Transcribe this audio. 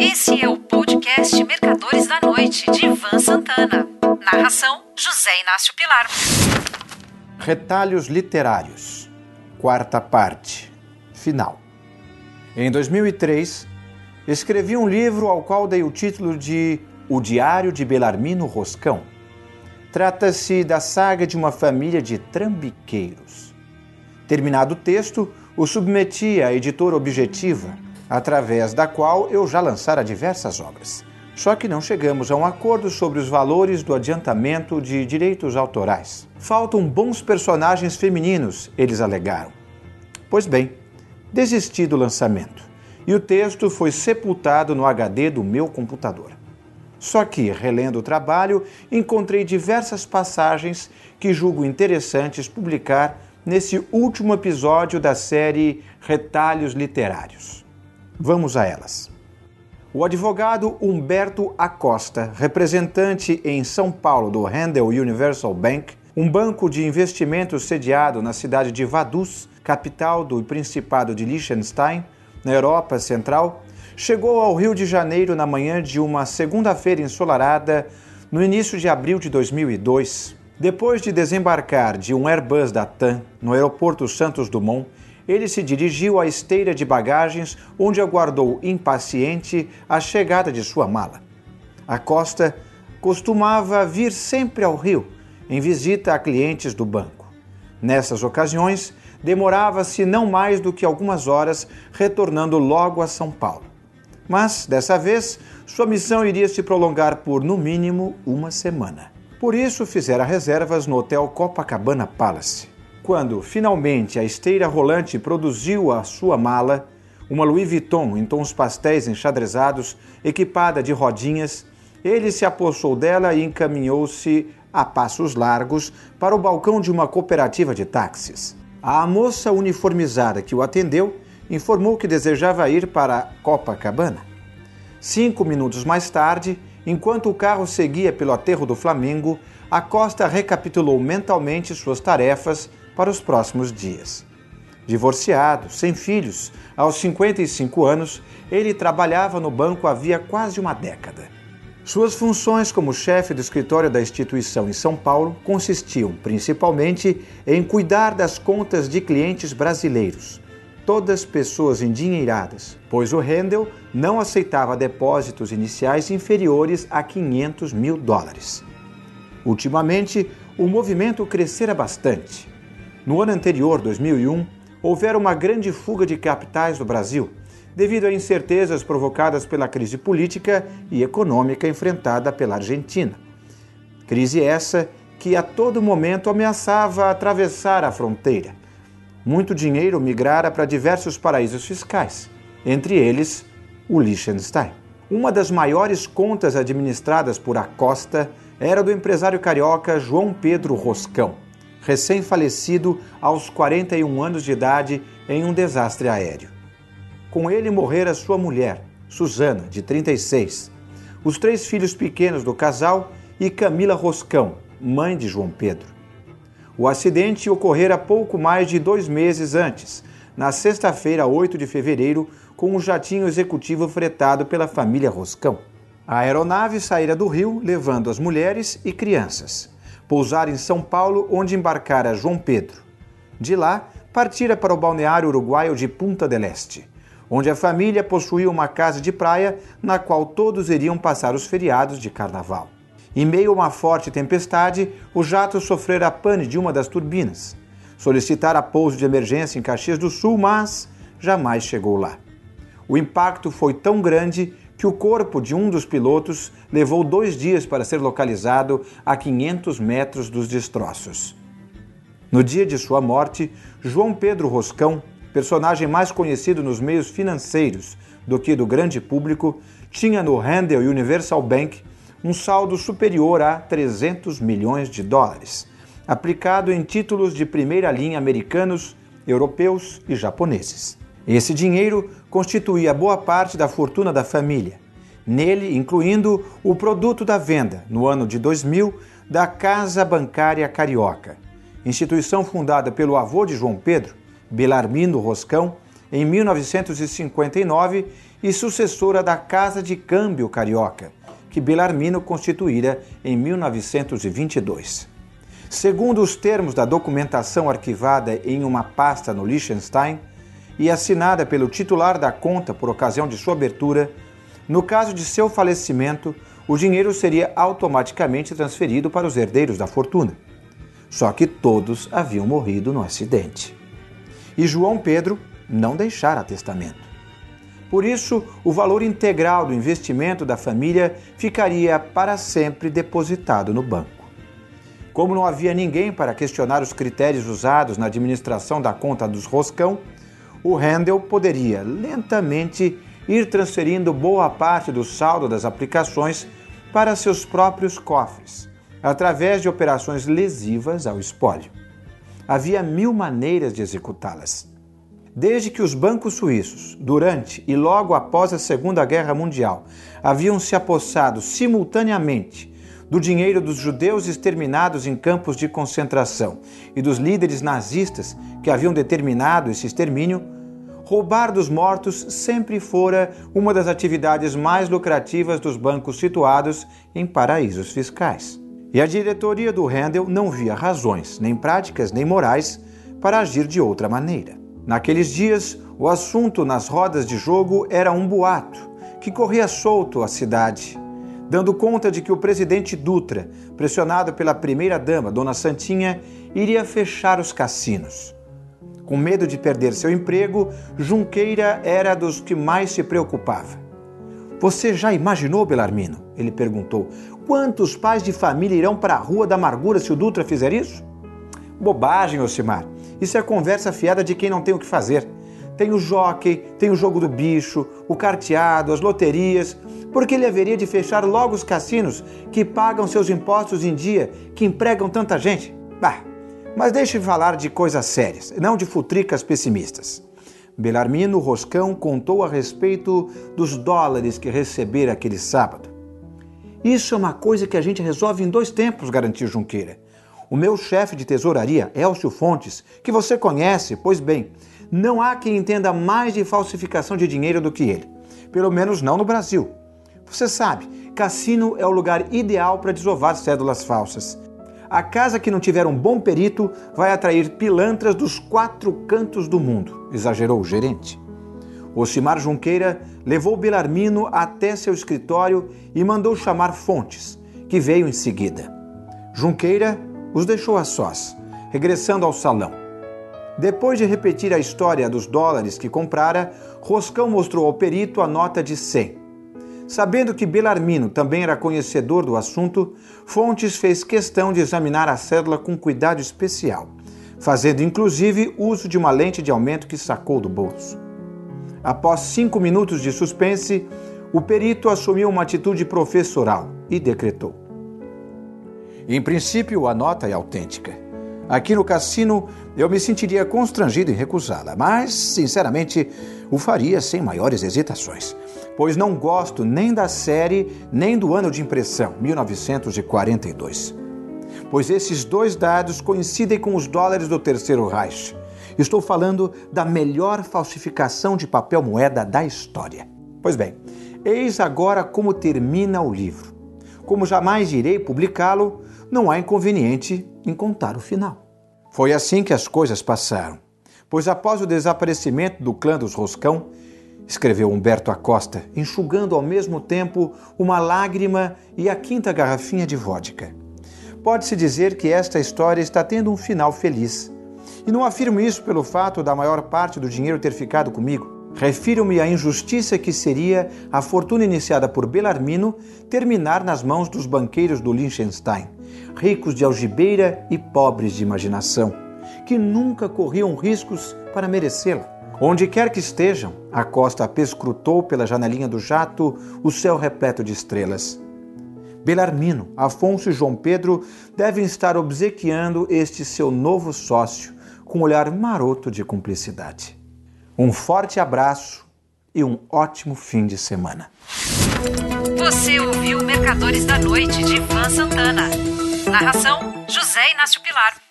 Esse é o podcast Mercadores da Noite, de Ivan Santana. Narração: José Inácio Pilar. Retalhos Literários, quarta parte, final. Em 2003, escrevi um livro ao qual dei o título de O Diário de Belarmino Roscão. Trata-se da saga de uma família de trambiqueiros. Terminado o texto, o submeti à editora Objetiva através da qual eu já lançara diversas obras. Só que não chegamos a um acordo sobre os valores do adiantamento de direitos autorais. Faltam bons personagens femininos, eles alegaram. Pois bem, desisti do lançamento e o texto foi sepultado no HD do meu computador. Só que, relendo o trabalho, encontrei diversas passagens que julgo interessantes publicar nesse último episódio da série Retalhos Literários. Vamos a elas. O advogado Humberto Acosta, representante em São Paulo do Handel Universal Bank, um banco de investimentos sediado na cidade de Vaduz, capital do Principado de Liechtenstein, na Europa Central, chegou ao Rio de Janeiro na manhã de uma segunda-feira ensolarada no início de abril de 2002. Depois de desembarcar de um Airbus da TAM no aeroporto Santos Dumont, ele se dirigiu à esteira de bagagens, onde aguardou impaciente a chegada de sua mala. A Costa costumava vir sempre ao Rio, em visita a clientes do banco. Nessas ocasiões, demorava-se não mais do que algumas horas, retornando logo a São Paulo. Mas, dessa vez, sua missão iria se prolongar por, no mínimo, uma semana. Por isso, fizera reservas no Hotel Copacabana Palace. Quando finalmente a esteira rolante produziu a sua mala, uma Louis Vuitton em tons pastéis enxadrezados, equipada de rodinhas, ele se apossou dela e encaminhou-se a passos largos para o balcão de uma cooperativa de táxis. A moça uniformizada que o atendeu informou que desejava ir para Copacabana. Cinco minutos mais tarde, enquanto o carro seguia pelo aterro do Flamengo, a Costa recapitulou mentalmente suas tarefas para os próximos dias. Divorciado, sem filhos, aos 55 anos, ele trabalhava no banco havia quase uma década. Suas funções como chefe do escritório da instituição em São Paulo consistiam principalmente em cuidar das contas de clientes brasileiros, todas pessoas endinheiradas, pois o Handel não aceitava depósitos iniciais inferiores a 500 mil dólares. Ultimamente, o movimento crescera bastante. No ano anterior, 2001, houvera uma grande fuga de capitais do Brasil, devido a incertezas provocadas pela crise política e econômica enfrentada pela Argentina. Crise essa que a todo momento ameaçava atravessar a fronteira. Muito dinheiro migrara para diversos paraísos fiscais, entre eles o Liechtenstein. Uma das maiores contas administradas por Acosta era do empresário carioca João Pedro Roscão recém-falecido aos 41 anos de idade em um desastre aéreo. Com ele morrera sua mulher, Susana, de 36, os três filhos pequenos do casal e Camila Roscão, mãe de João Pedro. O acidente ocorrera pouco mais de dois meses antes, na sexta-feira, 8 de fevereiro, com um jatinho executivo fretado pela família Roscão. A aeronave saíra do Rio levando as mulheres e crianças pousar em São Paulo, onde embarcara João Pedro. De lá, partira para o balneário uruguaio de Punta del Este, onde a família possuía uma casa de praia na qual todos iriam passar os feriados de carnaval. Em meio a uma forte tempestade, o jato sofrera pane de uma das turbinas. Solicitara pouso de emergência em Caxias do Sul, mas jamais chegou lá. O impacto foi tão grande que o corpo de um dos pilotos levou dois dias para ser localizado a 500 metros dos destroços. No dia de sua morte, João Pedro Roscão, personagem mais conhecido nos meios financeiros do que do grande público, tinha no Handel Universal Bank um saldo superior a 300 milhões de dólares, aplicado em títulos de primeira linha americanos, europeus e japoneses. Esse dinheiro constituía boa parte da fortuna da família, nele incluindo o produto da venda, no ano de 2000, da Casa Bancária Carioca, instituição fundada pelo avô de João Pedro, Belarmino Roscão, em 1959 e sucessora da Casa de Câmbio Carioca, que Belarmino constituíra em 1922. Segundo os termos da documentação arquivada em uma pasta no Liechtenstein e assinada pelo titular da conta por ocasião de sua abertura, no caso de seu falecimento, o dinheiro seria automaticamente transferido para os herdeiros da fortuna. Só que todos haviam morrido no acidente. E João Pedro não deixara testamento. Por isso, o valor integral do investimento da família ficaria para sempre depositado no banco. Como não havia ninguém para questionar os critérios usados na administração da conta dos Roscão, o Handel poderia lentamente ir transferindo boa parte do saldo das aplicações para seus próprios cofres, através de operações lesivas ao espólio. Havia mil maneiras de executá-las. Desde que os bancos suíços, durante e logo após a Segunda Guerra Mundial, haviam se apossado simultaneamente do dinheiro dos judeus exterminados em campos de concentração e dos líderes nazistas que haviam determinado esse extermínio, roubar dos mortos sempre fora uma das atividades mais lucrativas dos bancos situados em paraísos fiscais. E a diretoria do Handel não via razões, nem práticas, nem morais, para agir de outra maneira. Naqueles dias, o assunto nas rodas de jogo era um boato que corria solto a cidade, dando conta de que o presidente Dutra, pressionado pela primeira-dama, Dona Santinha, iria fechar os cassinos. Com medo de perder seu emprego, Junqueira era dos que mais se preocupava. Você já imaginou, Belarmino? Ele perguntou. Quantos pais de família irão para a Rua da Amargura se o Dutra fizer isso? Bobagem, Osimar. Isso é conversa fiada de quem não tem o que fazer. Tem o jockey, tem o jogo do bicho, o carteado, as loterias. Porque ele haveria de fechar logo os cassinos que pagam seus impostos em dia, que empregam tanta gente? Bah, mas deixe falar de coisas sérias, não de futricas pessimistas. Belarmino Roscão contou a respeito dos dólares que recebera aquele sábado. Isso é uma coisa que a gente resolve em dois tempos, garantiu Junqueira. O meu chefe de tesouraria, Elcio Fontes, que você conhece, pois bem, não há quem entenda mais de falsificação de dinheiro do que ele. Pelo menos não no Brasil. Você sabe, cassino é o lugar ideal para desovar cédulas falsas. A casa que não tiver um bom perito vai atrair pilantras dos quatro cantos do mundo, exagerou o gerente. Osimar Junqueira levou Belarmino até seu escritório e mandou chamar Fontes, que veio em seguida. Junqueira os deixou a sós, regressando ao salão. Depois de repetir a história dos dólares que comprara, Roscão mostrou ao perito a nota de 100. Sabendo que Belarmino também era conhecedor do assunto, Fontes fez questão de examinar a cédula com cuidado especial, fazendo inclusive uso de uma lente de aumento que sacou do bolso. Após cinco minutos de suspense, o perito assumiu uma atitude professoral e decretou: em princípio, a nota é autêntica. Aqui no cassino eu me sentiria constrangido em recusá-la, mas, sinceramente, o faria sem maiores hesitações, pois não gosto nem da série nem do ano de impressão, 1942. Pois esses dois dados coincidem com os dólares do Terceiro Reich. Estou falando da melhor falsificação de papel moeda da história. Pois bem, eis agora como termina o livro. Como jamais irei publicá-lo, não há inconveniente em contar o final. Foi assim que as coisas passaram, pois após o desaparecimento do clã dos Roscão, escreveu Humberto Acosta, enxugando ao mesmo tempo uma lágrima e a quinta garrafinha de vodka. Pode-se dizer que esta história está tendo um final feliz. E não afirmo isso pelo fato da maior parte do dinheiro ter ficado comigo. Refiro-me à injustiça que seria a fortuna iniciada por Belarmino terminar nas mãos dos banqueiros do Liechtenstein, ricos de algibeira e pobres de imaginação, que nunca corriam riscos para merecê-la. Onde quer que estejam, a costa pescrutou pela janelinha do jato o céu repleto de estrelas. Belarmino, Afonso e João Pedro devem estar obsequiando este seu novo sócio com um olhar maroto de cumplicidade. Um forte abraço e um ótimo fim de semana. Você ouviu Mercadores da Noite de Ivan Santana. Narração: José Inácio Pilar.